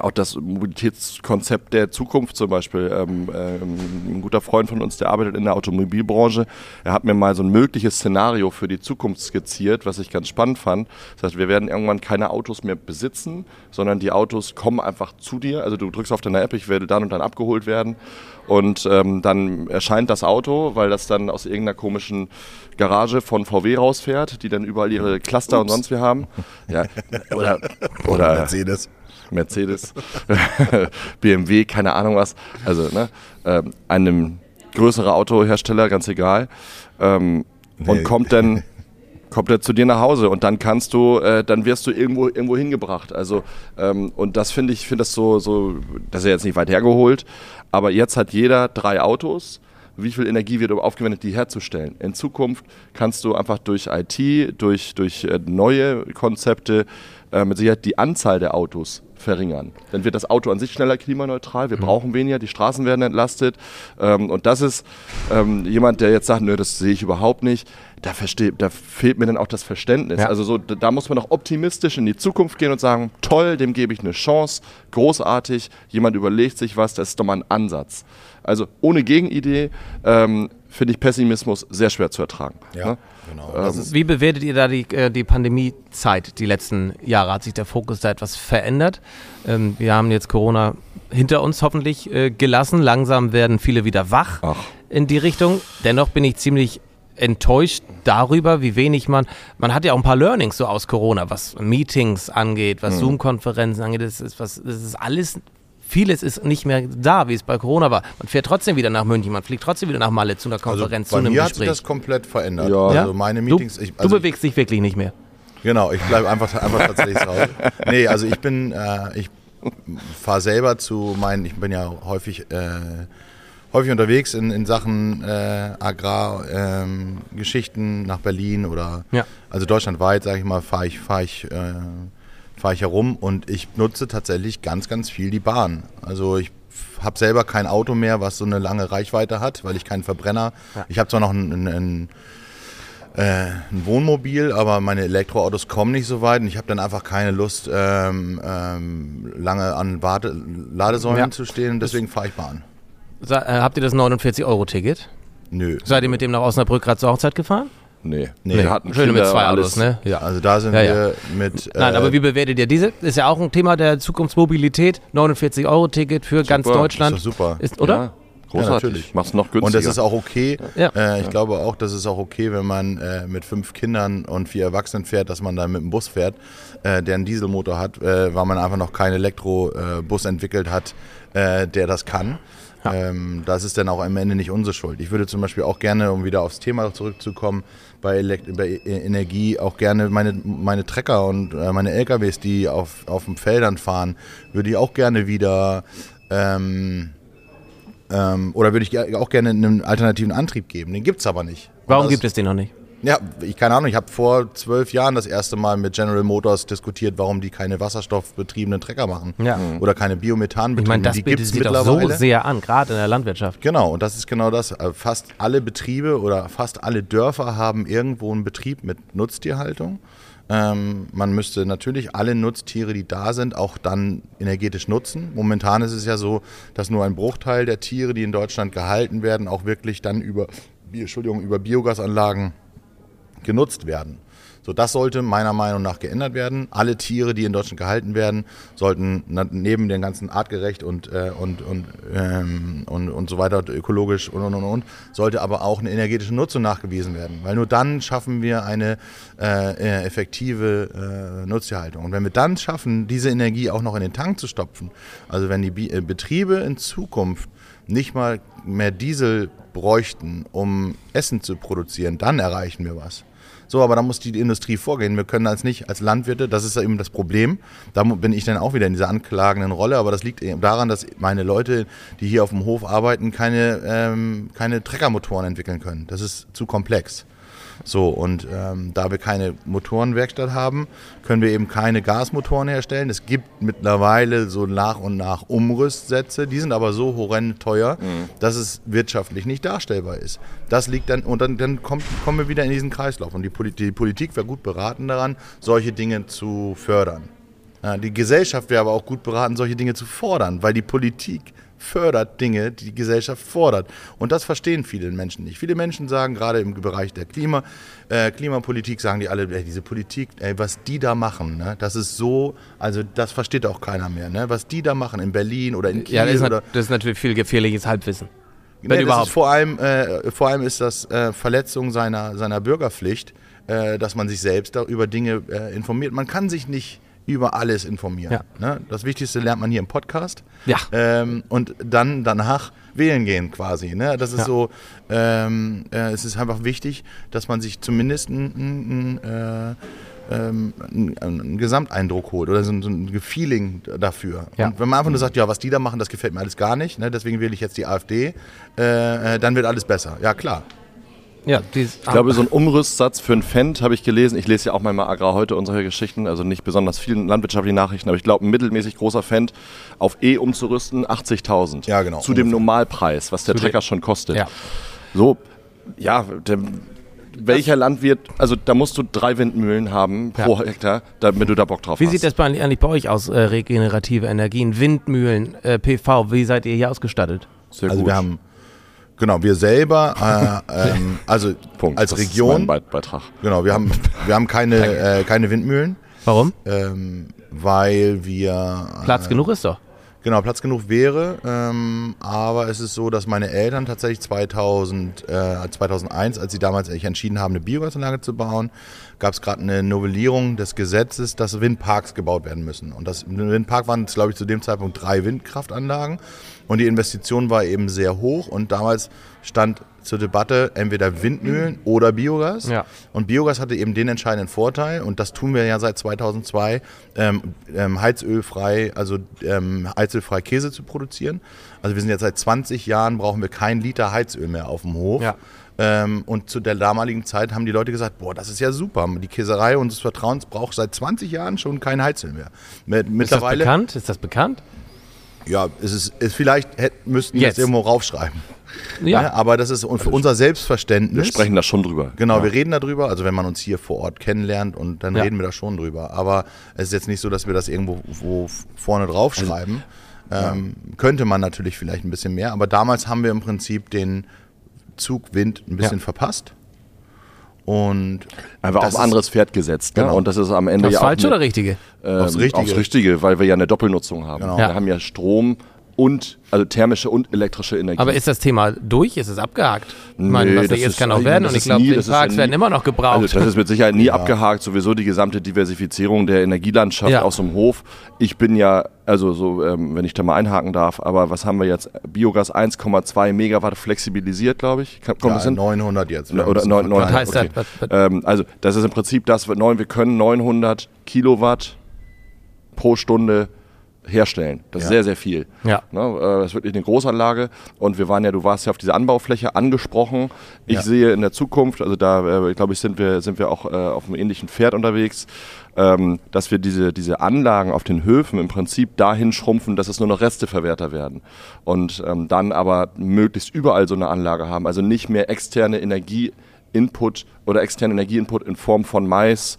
auch das Mobilitätskonzept der Zukunft zum Beispiel. Ähm, ähm, ein guter Freund von uns, der arbeitet in der Automobilbranche, er hat mir mal so ein mögliches Szenario für die Zukunft skizziert, was ich ganz spannend fand. Das heißt, wir werden irgendwann keine Autos mehr besitzen, sondern die Autos kommen einfach zu dir. Also du drückst auf deine App, ich werde dann und dann abgeholt werden. Und ähm, dann erscheint das Auto, weil das dann aus irgendeiner komischen Garage von VW rausfährt, die dann überall ihre Cluster und sonst wie haben. Ja, oder, oder Mercedes. Mercedes, BMW, keine Ahnung was. Also ne, ähm, einem größeren Autohersteller, ganz egal. Ähm, Nee. Und kommt dann kommt er zu dir nach Hause und dann kannst du, äh, dann wirst du irgendwo irgendwo hingebracht. Also ähm, und das finde ich, finde das so so, das ist ja jetzt nicht weit hergeholt, aber jetzt hat jeder drei Autos. Wie viel Energie wird aufgewendet, die herzustellen? In Zukunft kannst du einfach durch IT, durch, durch äh, neue Konzepte äh, mit Sicherheit die Anzahl der Autos verringern. Dann wird das Auto an sich schneller klimaneutral, wir brauchen weniger, die Straßen werden entlastet. Ähm, und das ist ähm, jemand, der jetzt sagt, nö, das sehe ich überhaupt nicht. Da, versteh, da fehlt mir dann auch das Verständnis. Ja. Also so, da da muss man auch optimistisch in die Zukunft gehen und sagen, toll, dem gebe ich eine Chance, großartig, jemand überlegt sich was, das ist doch mal ein Ansatz. Also ohne Gegenidee ähm, finde ich Pessimismus sehr schwer zu ertragen. Ja, Ne? genau. Ist, Wie bewertet ihr da die, äh, die Pandemiezeit, die letzten Jahre? Hat sich der Fokus da etwas verändert? Ähm, wir haben jetzt Corona hinter uns hoffentlich äh, gelassen. Langsam werden viele wieder wach Ach. in die Richtung. Dennoch bin ich ziemlich enttäuscht darüber, wie wenig man, man hat ja auch ein paar Learnings so aus Corona, was Meetings angeht, was Zoom-Konferenzen angeht, das ist, was, das ist alles, vieles ist nicht mehr da, wie es bei Corona war. Man fährt trotzdem wieder nach München, man fliegt trotzdem wieder nach Malle zu einer also Konferenz, bei zu einem mir hat sich Gespräch. das komplett verändert. Ja. Also meine Meetings, du, ich, du also bewegst dich wirklich nicht mehr. Genau, ich bleibe einfach, einfach tatsächlich zu Hause. Nee, also ich bin, äh, ich fahre selber zu meinen, ich bin ja häufig, äh, häufig unterwegs in, in Sachen äh, Agrargeschichten ähm, nach Berlin oder Ja. also deutschlandweit, sage ich mal, fahre ich, fahre ich, äh, fahre ich herum und ich nutze tatsächlich ganz, ganz viel die Bahn. Also ich habe selber kein Auto mehr, was so eine lange Reichweite hat, weil ich keinen Verbrenner. Ich habe zwar noch einen, einen, äh, ein Wohnmobil, aber meine Elektroautos kommen nicht so weit und ich habe dann einfach keine Lust, ähm, ähm, lange an Warte Ladesäulen Ja. zu stehen. Deswegen fahre ich Bahn. Sa äh, habt ihr das 49-Euro-Ticket? Nö. Seid ihr mit dem nach Osnabrück gerade zur Hochzeit gefahren? Nee. Nee. Wir hatten Schön mit zwei alles. Autos, ne? Ja. Also da sind Ja, ja. wir mit. Nein, äh, aber wie bewertet ihr diese? Ist ja auch ein Thema der Zukunftsmobilität. 49-Euro-Ticket für ganz Deutschland. Ist doch super. Ist, oder? Ja, großartig. natürlich. Mach's noch günstiger. Und das ist auch okay. Ja. Äh, ich glaube auch, das ist auch okay, wenn man äh, mit fünf Kindern und vier Erwachsenen fährt, dass man da mit dem Bus fährt, äh, der einen Dieselmotor hat, äh, weil man einfach noch keinen Elektrobus entwickelt hat, äh, der das kann. Ähm, das ist dann auch am Ende nicht unsere Schuld. Ich würde zum Beispiel auch gerne, um wieder aufs Thema zurückzukommen, bei, Elekt bei E- Energie auch gerne meine, meine Trecker und äh, meine LKWs, die auf, auf den Feldern fahren, würde ich auch gerne wieder ähm, ähm, oder würde ich auch gerne einen alternativen Antrieb geben. Den gibt es aber nicht. Warum gibt es den noch nicht? Ja, ich keine Ahnung. Ich habe vor zwölf Jahren das erste Mal mit General Motors diskutiert, warum die keine wasserstoffbetriebenen Trecker machen. Ja. Oder keine Biomethanbetriebenen. Ich meine, das die bietet sich doch so sehr an, gerade in der Landwirtschaft. Genau, und das ist genau das. Äh, Fast alle Betriebe oder fast alle Dörfer haben irgendwo einen Betrieb mit Nutztierhaltung. Ähm, man müsste natürlich alle Nutztiere, die da sind, auch dann energetisch nutzen. Momentan ist es ja so, dass nur ein Bruchteil der Tiere, die in Deutschland gehalten werden, auch wirklich dann über, Entschuldigung, über Biogasanlagen genutzt werden. So, das sollte meiner Meinung nach geändert werden. Alle Tiere, die in Deutschland gehalten werden, sollten neben den ganzen artgerecht und, äh, und, und, ähm, und, und so weiter, ökologisch und, und, und, und, sollte aber auch eine energetische Nutzung nachgewiesen werden. Weil nur dann schaffen wir eine äh, äh, effektive äh, Nutztierhaltung. Und wenn wir dann schaffen, diese Energie auch noch in den Tank zu stopfen, also wenn die Bi äh, Betriebe in Zukunft nicht mal mehr Diesel bräuchten, um Essen zu produzieren, dann erreichen wir was. So, aber da muss die Industrie vorgehen. Wir können das nicht als Landwirte, das ist ja eben das Problem. Da bin ich dann auch wieder in dieser anklagenden Rolle, aber das liegt eben daran, dass meine Leute, die hier auf dem Hof arbeiten, keine, ähm, keine Treckermotoren entwickeln können. Das ist zu komplex. So, und ähm, da wir keine Motorenwerkstatt haben, können wir eben keine Gasmotoren herstellen. Es gibt mittlerweile so nach und nach Umrüstsätze, die sind aber so horrend teuer, dass es wirtschaftlich nicht darstellbar ist. Das liegt dann, und dann, dann kommt, kommen wir wieder in diesen Kreislauf. Und die, Poli die Politik wäre gut beraten daran, solche Dinge zu fördern. Ja, die Gesellschaft wäre aber auch gut beraten, solche Dinge zu fordern, weil die Politik fördert Dinge, die die Gesellschaft fordert. Und das verstehen viele Menschen nicht. Viele Menschen sagen, gerade im Bereich der Klima, äh, Klimapolitik, sagen die alle, ey, diese Politik, ey, was die da machen, ne, das ist so, also das versteht auch keiner mehr, ne, was die da machen in Berlin oder in Kiel Ja, das ist, oder das ist natürlich viel gefährliches Halbwissen. Wenn Nee, überhaupt. vor allem, äh, vor allem ist das äh, Verletzung seiner, seiner Bürgerpflicht, äh, dass man sich selbst über Dinge äh, informiert. Man kann sich nicht über alles informieren. Ja. Ne? Das Wichtigste lernt man hier im Podcast. Ja. Ähm, und dann danach wählen gehen quasi. Ne? Das ist Ja. so, ähm, äh, es ist einfach wichtig, dass man sich zumindest äh, ähm, einen, einen Gesamteindruck holt oder so ein, so ein Feeling dafür. Ja. Und wenn man einfach nur sagt, ja, was die da machen, das gefällt mir alles gar nicht, ne? deswegen wähle ich jetzt die AfD, äh, äh, dann wird alles besser. Ja, klar. Ja, Ich glaube, so ein Umrüstsatz für ein Fendt habe ich gelesen. Ich lese ja auch manchmal Agrar heute solche Geschichten, also nicht besonders vielen landwirtschaftlichen Nachrichten, aber ich glaube, ein mittelmäßig großer Fendt auf E umzurüsten, 80.000. Ja, genau, Zu dem ungefähr. Normalpreis, was der Zu dem- Trecker schon kostet. Ja. So, ja, der, welcher Landwirt, also da musst du drei Windmühlen haben pro Hektar, damit du da Bock drauf Wie hast. sieht das bei, eigentlich bei euch aus, äh, regenerative Energien, Windmühlen, äh, PV? Wie seid ihr hier ausgestattet? Sehr also gut. wir haben, genau, wir selber, äh, ähm, also Punkt. als Das ist Region, mein Be- Beitrag. genau, wir haben, wir haben keine, äh, keine Windmühlen, Warum? ähm, weil wir Platz genug ist doch. Genau, Platz genug wäre, ähm, aber es ist so, dass meine Eltern tatsächlich 2000, äh, 2001, als sie damals sich entschieden haben, eine Biogasanlage zu bauen, gab es gerade eine Novellierung des Gesetzes, dass Windparks gebaut werden müssen. Und das im Windpark waren, glaube ich, zu dem Zeitpunkt drei Windkraftanlagen und die Investition war eben sehr hoch und damals stand zur Debatte entweder Windmühlen oder Biogas. Ja. Und Biogas hatte eben den entscheidenden Vorteil, und das tun wir ja seit 2002, ähm, ähm, heizölfrei, also ähm, heizölfrei Käse zu produzieren. Also wir sind jetzt seit 20 Jahren, brauchen wir keinen Liter Heizöl mehr auf dem Hof. Ja. Ähm, und zu der damaligen Zeit haben die Leute gesagt, boah, das ist ja super. Die Käserei unseres Vertrauens braucht seit 20 Jahren schon kein Heizöl mehr. Mit, Ist das mittlerweile, bekannt? Ist das bekannt? Ja, es ist, es vielleicht hätt, müssten wir Jetzt. es irgendwo raufschreiben. Ja. Ne? Aber das ist für unser Selbstverständnis. Wir sprechen da schon drüber. Genau, ja. wir reden darüber, also wenn man uns hier vor Ort kennenlernt und dann Ja. reden wir da schon drüber. Aber es ist jetzt nicht so, dass wir das irgendwo wo vorne drauf schreiben. ähm, Könnte man natürlich vielleicht ein bisschen mehr, aber damals haben wir im Prinzip den Zug Wind ein bisschen Ja. verpasst. Und Einfach auf ein anderes Pferd gesetzt. Ne? Genau. Und das ist am Ende Das ja auch falsche eine- oder richtige? ähm, Aufs Richtige. Aufs Richtige, weil wir ja eine Doppelnutzung haben. Genau. Wir Ja. haben ja Strom und, also thermische und elektrische Energie. Aber ist das Thema durch? Ist es abgehakt? Ich meine, Nee, was das jetzt ist kann auch werden und ich glaube, nie- das ist ja Windparks nie- werden immer noch gebraucht. Also das ist mit Sicherheit nie abgehakt, sowieso die gesamte Diversifizierung der Energielandschaft Ja. aus dem Hof. Ich bin ja, also so, ähm, wenn ich da mal einhaken darf, aber was haben wir jetzt? Biogas 1,2 Megawatt flexibilisiert, glaube ich. Kommt ja, das hin? 900 jetzt. Oder ein bisschen neun- neun- verkleinert. heißt okay. das? Was- was- Ähm, also das ist im Prinzip das, wir können 900 Kilowatt pro Stunde herstellen. Das ist Ja. sehr, sehr viel. Ja. Ne, äh, das ist wirklich eine Großanlage. Und wir waren ja, du warst ja auf diese Anbaufläche angesprochen. Ich Ja. sehe in der Zukunft, also da äh, glaube ich, sind wir, sind wir auch äh, auf einem ähnlichen Pferd unterwegs, ähm, dass wir diese, diese Anlagen auf den Höfen im Prinzip dahin schrumpfen, dass es nur noch Resteverwerter werden. Und ähm, dann aber möglichst überall so eine Anlage haben. Also nicht mehr externe Energieinput oder externe Energieinput in Form von Mais,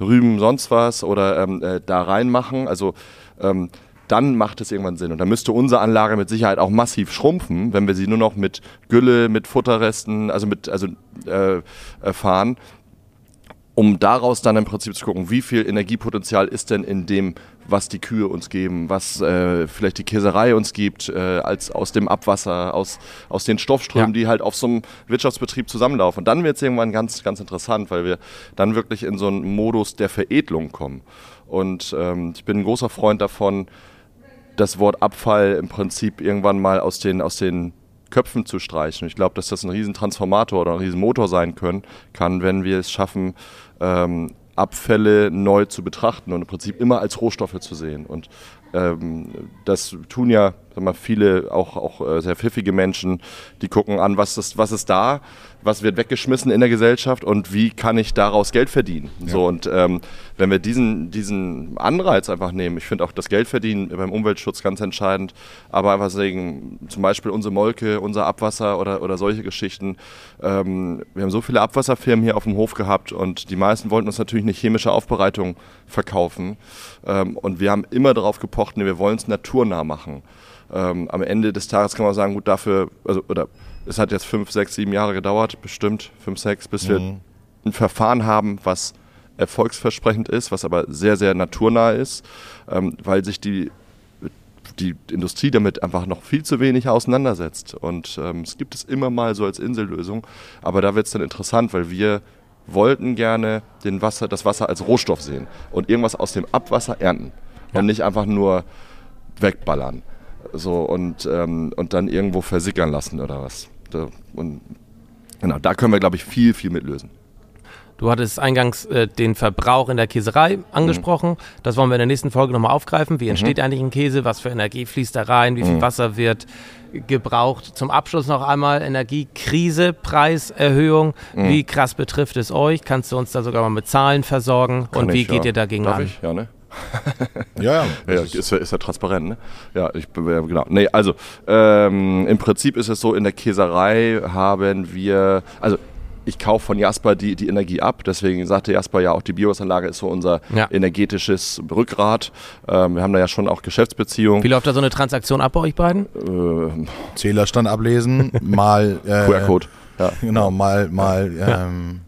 Rüben, sonst was oder ähm, äh, da reinmachen. Also ähm, dann macht es irgendwann Sinn. Und dann müsste unsere Anlage mit Sicherheit auch massiv schrumpfen, wenn wir sie nur noch mit Gülle, mit Futterresten, also mit also äh, äh, fahren, um daraus dann im Prinzip zu gucken, wie viel Energiepotenzial ist denn in dem, was die Kühe uns geben, was äh, vielleicht die Käserei uns gibt, äh, als aus dem Abwasser, aus, aus den Stoffströmen, Ja. die halt auf so einem Wirtschaftsbetrieb zusammenlaufen. Und dann wird es irgendwann ganz, ganz interessant, weil wir dann wirklich in so einen Modus der Veredelung kommen. Und ähm, ich bin ein großer Freund davon, das Wort Abfall im Prinzip irgendwann mal aus den, aus den Köpfen zu streichen. Ich glaube, dass das ein riesen Transformator oder ein riesen Motor sein können, kann, wenn wir es schaffen, ähm, Abfälle neu zu betrachten und im Prinzip immer als Rohstoffe zu sehen. Und ähm, das tun ja sag mal, viele, auch, auch äh, sehr pfiffige Menschen, die gucken an, was ist, was ist da, was wird weggeschmissen in der Gesellschaft und wie kann ich daraus Geld verdienen. So, und ähm, wenn wir diesen, diesen Anreiz einfach nehmen, ich finde auch das Geldverdienen beim Umweltschutz ganz entscheidend, aber einfach sagen, zum Beispiel unsere Molke, unser Abwasser oder, oder solche Geschichten. Ähm, wir haben so viele Abwasserfirmen hier auf dem Hof gehabt und die meisten wollten uns natürlich eine chemische Aufbereitung verkaufen. Ähm, und wir haben immer darauf gepocht, nee, wir wollen es naturnah machen. Ähm, am Ende des Tages kann man sagen, gut, dafür, also, oder es hat jetzt fünf, sechs, sieben Jahre gedauert, bestimmt fünf, sechs, bis wir ein Verfahren haben, was erfolgsversprechend ist, was aber sehr, sehr naturnah ist, ähm, weil sich die, die Industrie damit einfach noch viel zu wenig auseinandersetzt. Und ähm, es gibt es immer mal so als Insellösung, aber da wird es dann interessant, weil wir wollten gerne den Wasser, das Wasser als Rohstoff sehen und irgendwas aus dem Abwasser ernten und nicht einfach nur wegballern so und, ähm, und dann irgendwo versickern lassen oder was. Da, und genau, da können wir, glaube ich, viel, viel mit lösen. Du hattest eingangs äh, den Verbrauch in der Käserei angesprochen. Das wollen wir in der nächsten Folge nochmal aufgreifen. Wie entsteht eigentlich ein Käse? Was für Energie fließt da rein? Wie viel Wasser wird gebraucht? Zum Abschluss noch einmal Energiekrise, Preiserhöhung. Wie krass betrifft es euch? Kannst du uns da sogar mal mit Zahlen versorgen? Kann Und wie ich, geht ja. ihr dagegen Darf an? Ich? Ja, ne? Ja, ja. Ist- ist, ja, transparent, ne? Ja, ich, ja, genau. Nee, also ähm, im Prinzip ist es so, in der Käserei haben wir, also ich kaufe von Jasper die, die Energie ab, deswegen sagte Jasper ja auch, die Biogasanlage ist so unser Ja. energetisches Rückgrat. Ähm, wir haben da ja schon auch Geschäftsbeziehungen. Wie läuft da so eine Transaktion ab bei euch beiden? Äh, Zählerstand ablesen, mal äh, QR-Code. Ja. Genau, mal, mal ähm,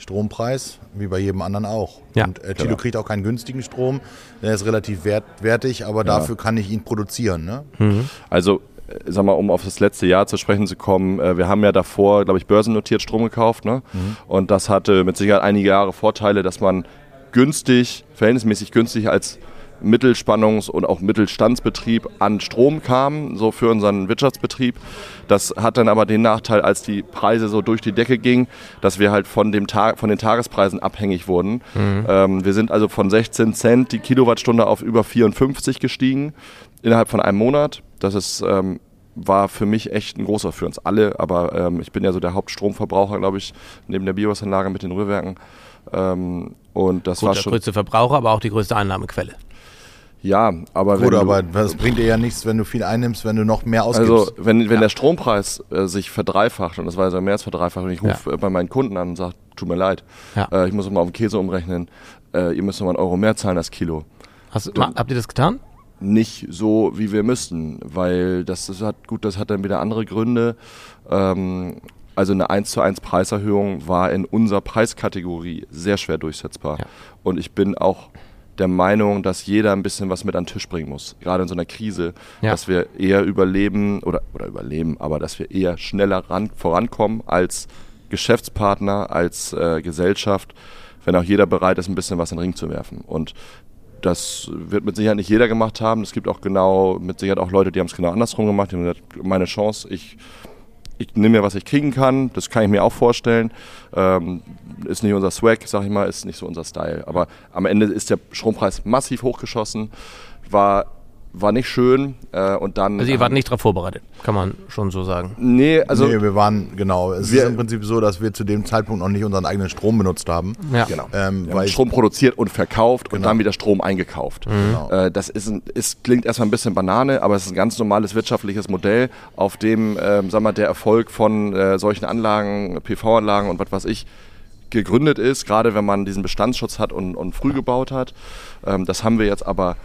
Strompreis, wie bei jedem anderen auch. Ja. Und äh, Tilo Genau. kriegt auch keinen günstigen Strom, der ist relativ wert, wertig, aber dafür kann ich ihn produzieren. Ne? Also, äh, sag mal, um auf das letzte Jahr zu sprechen zu kommen, äh, wir haben ja davor, glaube ich, börsennotiert Strom gekauft. Ne? Und das hatte mit Sicherheit einige Jahre Vorteile, dass man günstig, verhältnismäßig günstig als Mittelspannungs- und auch Mittelstandsbetrieb an Strom kam, so für unseren Wirtschaftsbetrieb. Das hat dann aber den Nachteil, als die Preise so durch die Decke gingen, dass wir halt von, dem Tag, von den Tagespreisen abhängig wurden. Ähm, wir sind also von 16 Cent die Kilowattstunde auf über 54 gestiegen innerhalb von einem Monat. Das ist ähm, war für mich echt ein großer für uns alle, aber ähm, ich bin ja so der Hauptstromverbraucher, glaube ich, neben der Biogasanlage mit den Rührwerken. Ähm, und das Gut, war der schon. größte Verbraucher, aber auch die größte Einnahmequelle. Ja, aber Gut, wenn du, aber das bringt dir ja nichts, wenn du viel einnimmst, wenn du noch mehr ausgibst. Also, wenn, wenn der Strompreis äh, sich verdreifacht, und das war ja mehr als verdreifacht, und ich rufe äh, bei meinen Kunden an und sage, tut mir leid, Ja. äh, ich muss mal auf den Käse umrechnen, äh, ihr müsst noch mal einen Euro mehr zahlen als Kilo. Hast, ma, habt ihr das getan? Nicht so, wie wir müssten, weil das, das hat, gut, das hat dann wieder andere Gründe. Ähm, also eine 1 zu 1 Preiserhöhung war in unserer Preiskategorie sehr schwer durchsetzbar. Ja. Und ich bin auch der Meinung, dass jeder ein bisschen was mit an den Tisch bringen muss, gerade in so einer Krise, Ja. dass wir eher überleben oder, oder überleben, aber dass wir eher schneller ran, vorankommen als Geschäftspartner, als äh, Gesellschaft, wenn auch jeder bereit ist, ein bisschen was in den Ring zu werfen. Und das wird mit Sicherheit nicht jeder gemacht haben. Es gibt auch genau, mit Sicherheit auch Leute, die haben es genau andersrum gemacht. Die haben gesagt, meine Chance, ich, ich nehme mir, was ich kriegen kann. Das kann ich mir auch vorstellen. Ähm, ist nicht unser Swag, sag ich mal, ist nicht so unser Style. Aber am Ende ist der Strompreis massiv hochgeschossen. War, war nicht schön. Äh, und dann Also ihr wart nicht darauf vorbereitet, kann man schon so sagen. Nee, also nee, wir waren, genau. Es Wir- ist im Prinzip so, dass wir zu dem Zeitpunkt noch nicht unseren eigenen Strom benutzt haben. Ja. Genau. Ähm, Wir haben weil Strom produziert und verkauft und Genau. dann wieder Strom eingekauft. Genau. Äh, das ist ein, ist, klingt erstmal ein bisschen Banane, aber es ist ein ganz normales wirtschaftliches Modell, auf dem ähm, sag mal, der Erfolg von äh, solchen Anlagen, PV-Anlagen und was weiß ich, gegründet ist, gerade wenn man diesen Bestandsschutz hat und, und früh gebaut hat. Ähm, das haben wir jetzt aber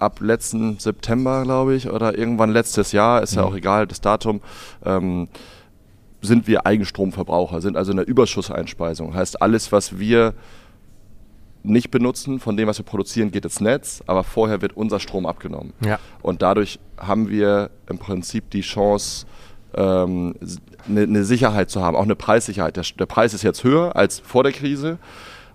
ab letzten September, glaube ich, oder irgendwann letztes Jahr, ist ja auch egal, das Datum, ähm, sind wir Eigenstromverbraucher, sind also eine Überschusseinspeisung. Heißt, alles, was wir nicht benutzen, von dem, was wir produzieren, geht ins Netz, aber vorher wird unser Strom abgenommen. Ja. Und dadurch haben wir im Prinzip die Chance, ähm, eine, eine Sicherheit zu haben, auch eine Preissicherheit. Der, der Preis ist jetzt höher als vor der Krise,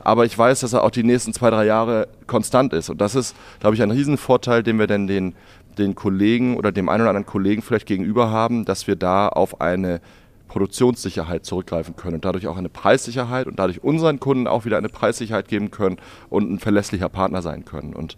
aber ich weiß, dass er auch die nächsten zwei, drei Jahre konstant ist. Und das ist, glaube ich, ein Riesenvorteil, den wir dann den, den Kollegen oder dem einen oder anderen Kollegen vielleicht gegenüber haben, dass wir da auf eine Produktionssicherheit zurückgreifen können und dadurch auch eine Preissicherheit und dadurch unseren Kunden auch wieder eine Preissicherheit geben können und ein verlässlicher Partner sein können. Und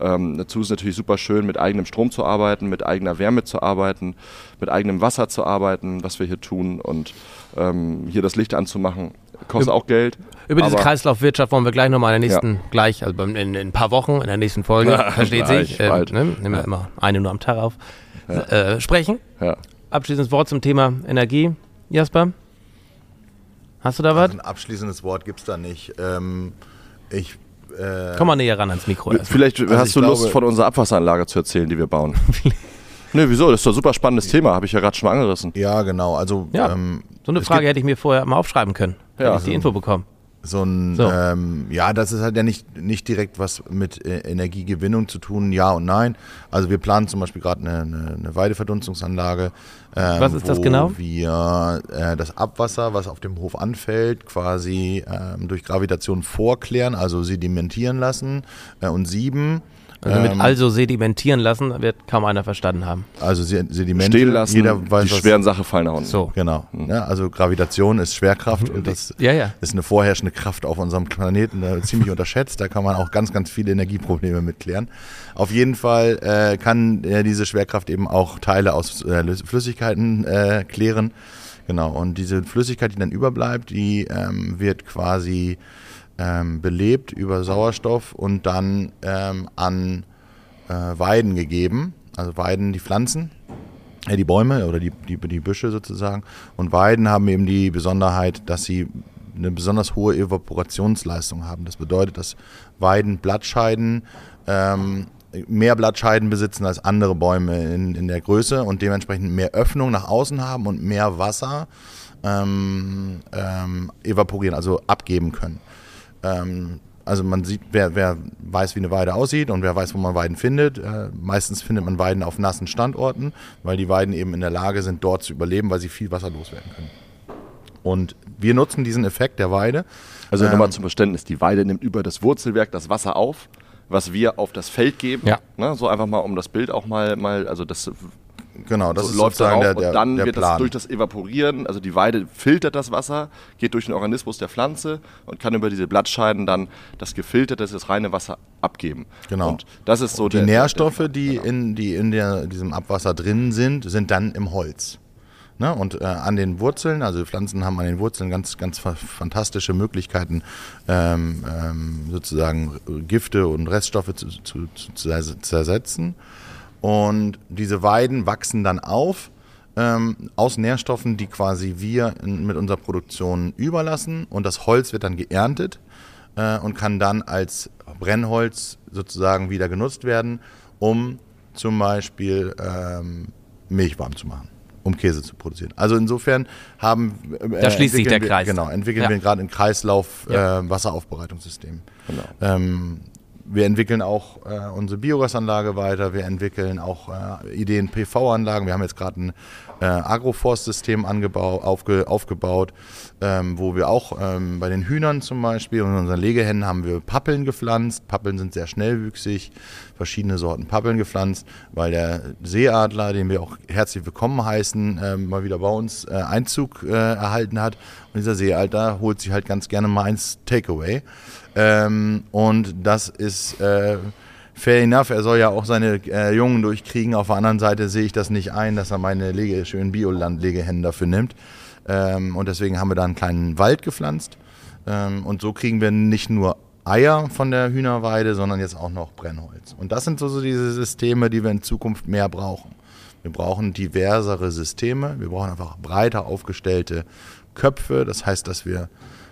ähm, dazu ist natürlich super schön, mit eigenem Strom zu arbeiten, mit eigener Wärme zu arbeiten, mit eigenem Wasser zu arbeiten, was wir hier tun und ähm, hier das Licht anzumachen, kostet auch Geld. Über diese Kreislaufwirtschaft wollen wir gleich nochmal in der nächsten, gleich, also in, in ein paar Wochen, in der nächsten Folge, Ja, versteht gleich, sich, äh, ne, nehmen wir immer eine nur am Tag auf, äh, sprechen. Ja. Abschließendes Wort zum Thema Energie. Jasper? Hast du da was? Also ein abschließendes Wort gibt es da nicht. Ähm, ich, äh, Komm mal näher ran ans Mikro. erstmal. Vielleicht Also hast du Lust, glaube- von unserer Abwasseranlage zu erzählen, die wir bauen. Nö, wieso? Das ist doch ein super spannendes Thema, habe ich ja gerade schon mal angerissen. ja, genau. Also Ja. ähm, So eine Frage hätte ich mir vorher mal aufschreiben können, Ja. hätte ich die Info bekommen. So ein, So. Ähm, ja, das ist halt ja nicht, nicht direkt was mit äh, Energiegewinnung zu tun, ja und nein. Also wir planen zum Beispiel gerade eine, eine, eine Weideverdunstungsanlage. ähm, Was ist das wo genau? wir äh, das Abwasser, was auf dem Hof anfällt, quasi ähm, durch Gravitation vorklären, also sedimentieren lassen äh, und sieben. Also mit Ähm, also sedimentieren lassen, wird kaum einer verstanden haben. also Se- Sedimente. Stehen lassen, Jeder weiß, die schweren Sachen fallen nach unten. So. Genau. Ja, also Gravitation ist Schwerkraft und das Ja, ja. ist eine vorherrschende Kraft auf unserem Planeten, äh, ziemlich unterschätzt. Da kann man auch ganz, ganz viele Energieprobleme mitklären. Auf jeden Fall äh, kann äh, diese Schwerkraft eben auch Teile aus äh, Lü- Flüssigkeiten äh, klären. Genau. Und diese Flüssigkeit, die dann überbleibt, die ähm, wird quasi ähm, belebt über Sauerstoff und dann ähm, an äh, Weiden gegeben. Also Weiden, die Pflanzen, äh, die Bäume oder die, die, die Büsche sozusagen. Und Weiden haben eben die Besonderheit, dass sie eine besonders hohe Evaporationsleistung haben. Das bedeutet, dass Weiden Blattscheiden ähm, mehr Blattscheiden besitzen als andere Bäume in, in der Größe und dementsprechend mehr Öffnung nach außen haben und mehr Wasser ähm, ähm, evaporieren, also abgeben können. Ähm, also man sieht, wer, wer weiß, wie eine Weide aussieht und wer weiß, wo man Weiden findet. Äh, meistens findet man Weiden auf nassen Standorten, weil die Weiden eben in der Lage sind, dort zu überleben, weil sie viel Wasser loswerden können. Und wir nutzen diesen Effekt der Weide. Also Ähm, nochmal zum Verständnis, die Weide nimmt über das Wurzelwerk das Wasser auf, was wir auf das Feld geben. Ja. Ne, so einfach mal, um das Bild auch mal, mal also das Genau, das so ist läuft sozusagen darauf der, der, und dann der wird Plan. das durch das Evaporieren, also die Weide filtert das Wasser, geht durch den Organismus der Pflanze und kann über diese Blattscheiden dann das gefilterte, das reine Wasser abgeben. Genau. Und das ist so die der, Nährstoffe, der, die in, die in der, diesem Abwasser drin sind, sind dann im Holz. Ne? Und äh, an den Wurzeln, also Pflanzen haben an den Wurzeln ganz, ganz fantastische Möglichkeiten, ähm, ähm, sozusagen Gifte und Reststoffe zu, zu, zu zersetzen. Und diese Weiden wachsen dann auf ähm, aus Nährstoffen, die quasi wir in, mit unserer Produktion überlassen. Und das Holz wird dann geerntet äh, und kann dann als Brennholz sozusagen wieder genutzt werden, um zum Beispiel ähm, Milch warm zu machen um Käse zu produzieren. Also insofern haben äh, da schließt sich der wir, Kreis. Genau, entwickeln ja. wir gerade ein Kreislauf äh, Wasseraufbereitungssystem. Genau. Ähm, wir entwickeln auch äh, unsere Biogasanlage weiter, wir entwickeln auch äh, Ideen PV-Anlagen. Wir haben jetzt gerade ein äh, Agroforstsystem aufge aufgebaut, ähm, wo wir auch ähm, bei den Hühnern zum Beispiel und unseren Legehennen haben wir Pappeln gepflanzt. Pappeln sind sehr schnellwüchsig, verschiedene Sorten Pappeln gepflanzt, weil der Seeadler, den wir auch herzlich willkommen heißen, äh, mal wieder bei uns äh, Einzug äh, erhalten hat. Und dieser Seeadler holt sich halt ganz gerne mal eins Takeaway. Ähm, und das ist äh, fair enough. Er soll ja auch seine äh, Jungen durchkriegen. Auf der anderen Seite sehe ich das nicht ein, dass er meine Lege, schönen Biolandlegehennen dafür nimmt. Ähm, und deswegen haben wir da einen kleinen Wald gepflanzt. Ähm, und so kriegen wir nicht nur Eier von der Hühnerweide, sondern jetzt auch noch Brennholz. Und das sind so, so diese Systeme, die wir in Zukunft mehr brauchen. Wir brauchen diversere Systeme. Wir brauchen einfach breiter aufgestellte Köpfe. Das heißt, dass wir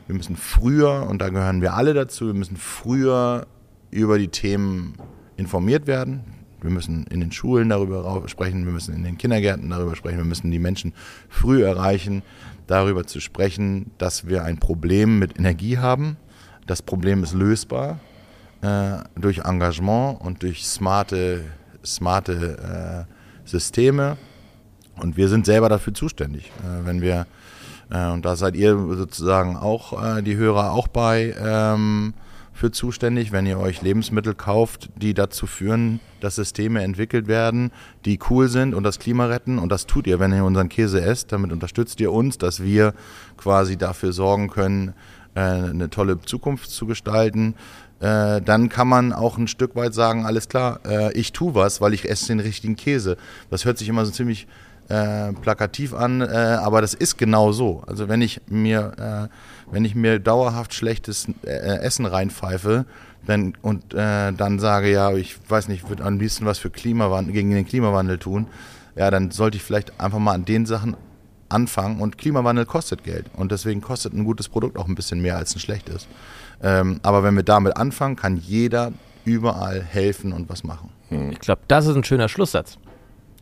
wir müssen früher, und da gehören wir alle dazu, wir müssen früher über die Themen informiert werden. Wir müssen in den Schulen darüber sprechen, wir müssen in den Kindergärten darüber sprechen, wir müssen die Menschen früh erreichen, darüber zu sprechen, dass wir ein Problem mit Energie haben. Das Problem ist lösbar äh, durch Engagement und durch smarte, smarte äh, Systeme. Und wir sind selber dafür zuständig. Äh, wenn wir äh, und da seid ihr sozusagen auch, äh, die Hörer auch bei ähm, für zuständig, wenn ihr euch Lebensmittel kauft, die dazu führen, dass Systeme entwickelt werden, die cool sind und das Klima retten. Und das tut ihr, wenn ihr unseren Käse esst. Damit unterstützt ihr uns, dass wir quasi dafür sorgen können, äh, eine tolle Zukunft zu gestalten. Dann kann man auch ein Stück weit sagen, alles klar, ich tue was, weil ich esse den richtigen Käse. Das hört sich immer so ziemlich äh, plakativ an, äh, aber das ist genau so. Also wenn ich mir, äh, wenn ich mir dauerhaft schlechtes äh, Essen reinpfeife dann, und äh, dann sage, ja, ich weiß nicht, ich würde am liebsten was für Klimawandel, gegen den Klimawandel tun, ja, dann sollte ich vielleicht einfach mal an den Sachen anfangen und Klimawandel kostet Geld und deswegen kostet ein gutes Produkt auch ein bisschen mehr als ein schlechtes. Ähm, aber wenn wir damit anfangen, kann jeder überall helfen und was machen. Ich glaube, das ist ein schöner Schlusssatz.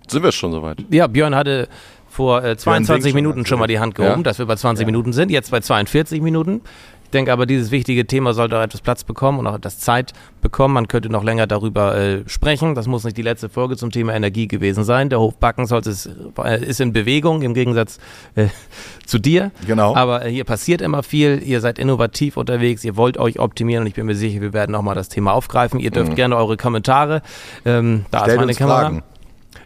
Sind wir schon soweit? Ja, Björn hatte vor äh, 22 Minuten schon, schon mal die Hand gehoben, ja? dass wir bei 20 ja. Minuten sind, jetzt bei 42 Minuten. Ich denke aber, dieses wichtige Thema sollte auch etwas Platz bekommen und auch etwas Zeit bekommen. Man könnte noch länger darüber äh, sprechen. Das muss nicht die letzte Folge zum Thema Energie gewesen sein. Der Hof Backensholz ist, äh, ist in Bewegung im Gegensatz äh, zu dir. Genau. Aber äh, hier passiert immer viel. Ihr seid innovativ unterwegs. Ihr wollt euch optimieren und ich bin mir sicher, wir werden nochmal das Thema aufgreifen. Ihr dürft mhm. gerne eure Kommentare. Ähm, da Stellt ist meine Kamera. Fragen.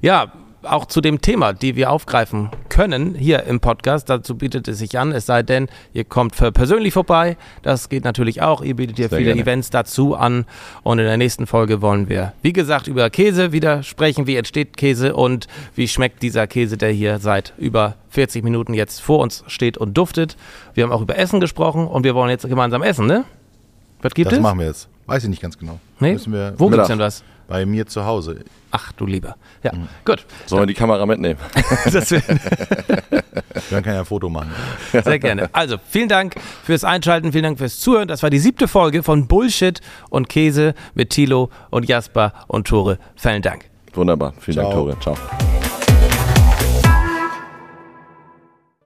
Ja, auch zu dem Thema, die wir aufgreifen können hier im Podcast. Dazu bietet es sich an, es sei denn, ihr kommt persönlich vorbei. Das geht natürlich auch. Ihr bietet hier viele gerne. Events dazu an. Und in der nächsten Folge wollen wir, wie gesagt, über Käse wieder sprechen. Wie entsteht Käse und wie schmeckt dieser Käse, der hier seit über 40 Minuten jetzt vor uns steht und duftet. Wir haben auch über Essen gesprochen und wir wollen jetzt gemeinsam essen, ne? Was gibt das es? Das machen wir jetzt. Weiß ich nicht ganz genau. Nee? Wo gibt es denn was? Bei mir zu Hause. Ach du lieber. Ja, mhm. gut. Sollen wir die Kamera mitnehmen? das Dann kann ja ein Foto machen. Sehr gerne. Also, vielen Dank fürs Einschalten, vielen Dank fürs Zuhören. Das war die siebte Folge von Bullshit und Käse mit Thilo und Jasper und Tore. Vielen Dank. Wunderbar. Vielen Ciao. Dank, Tore. Ciao.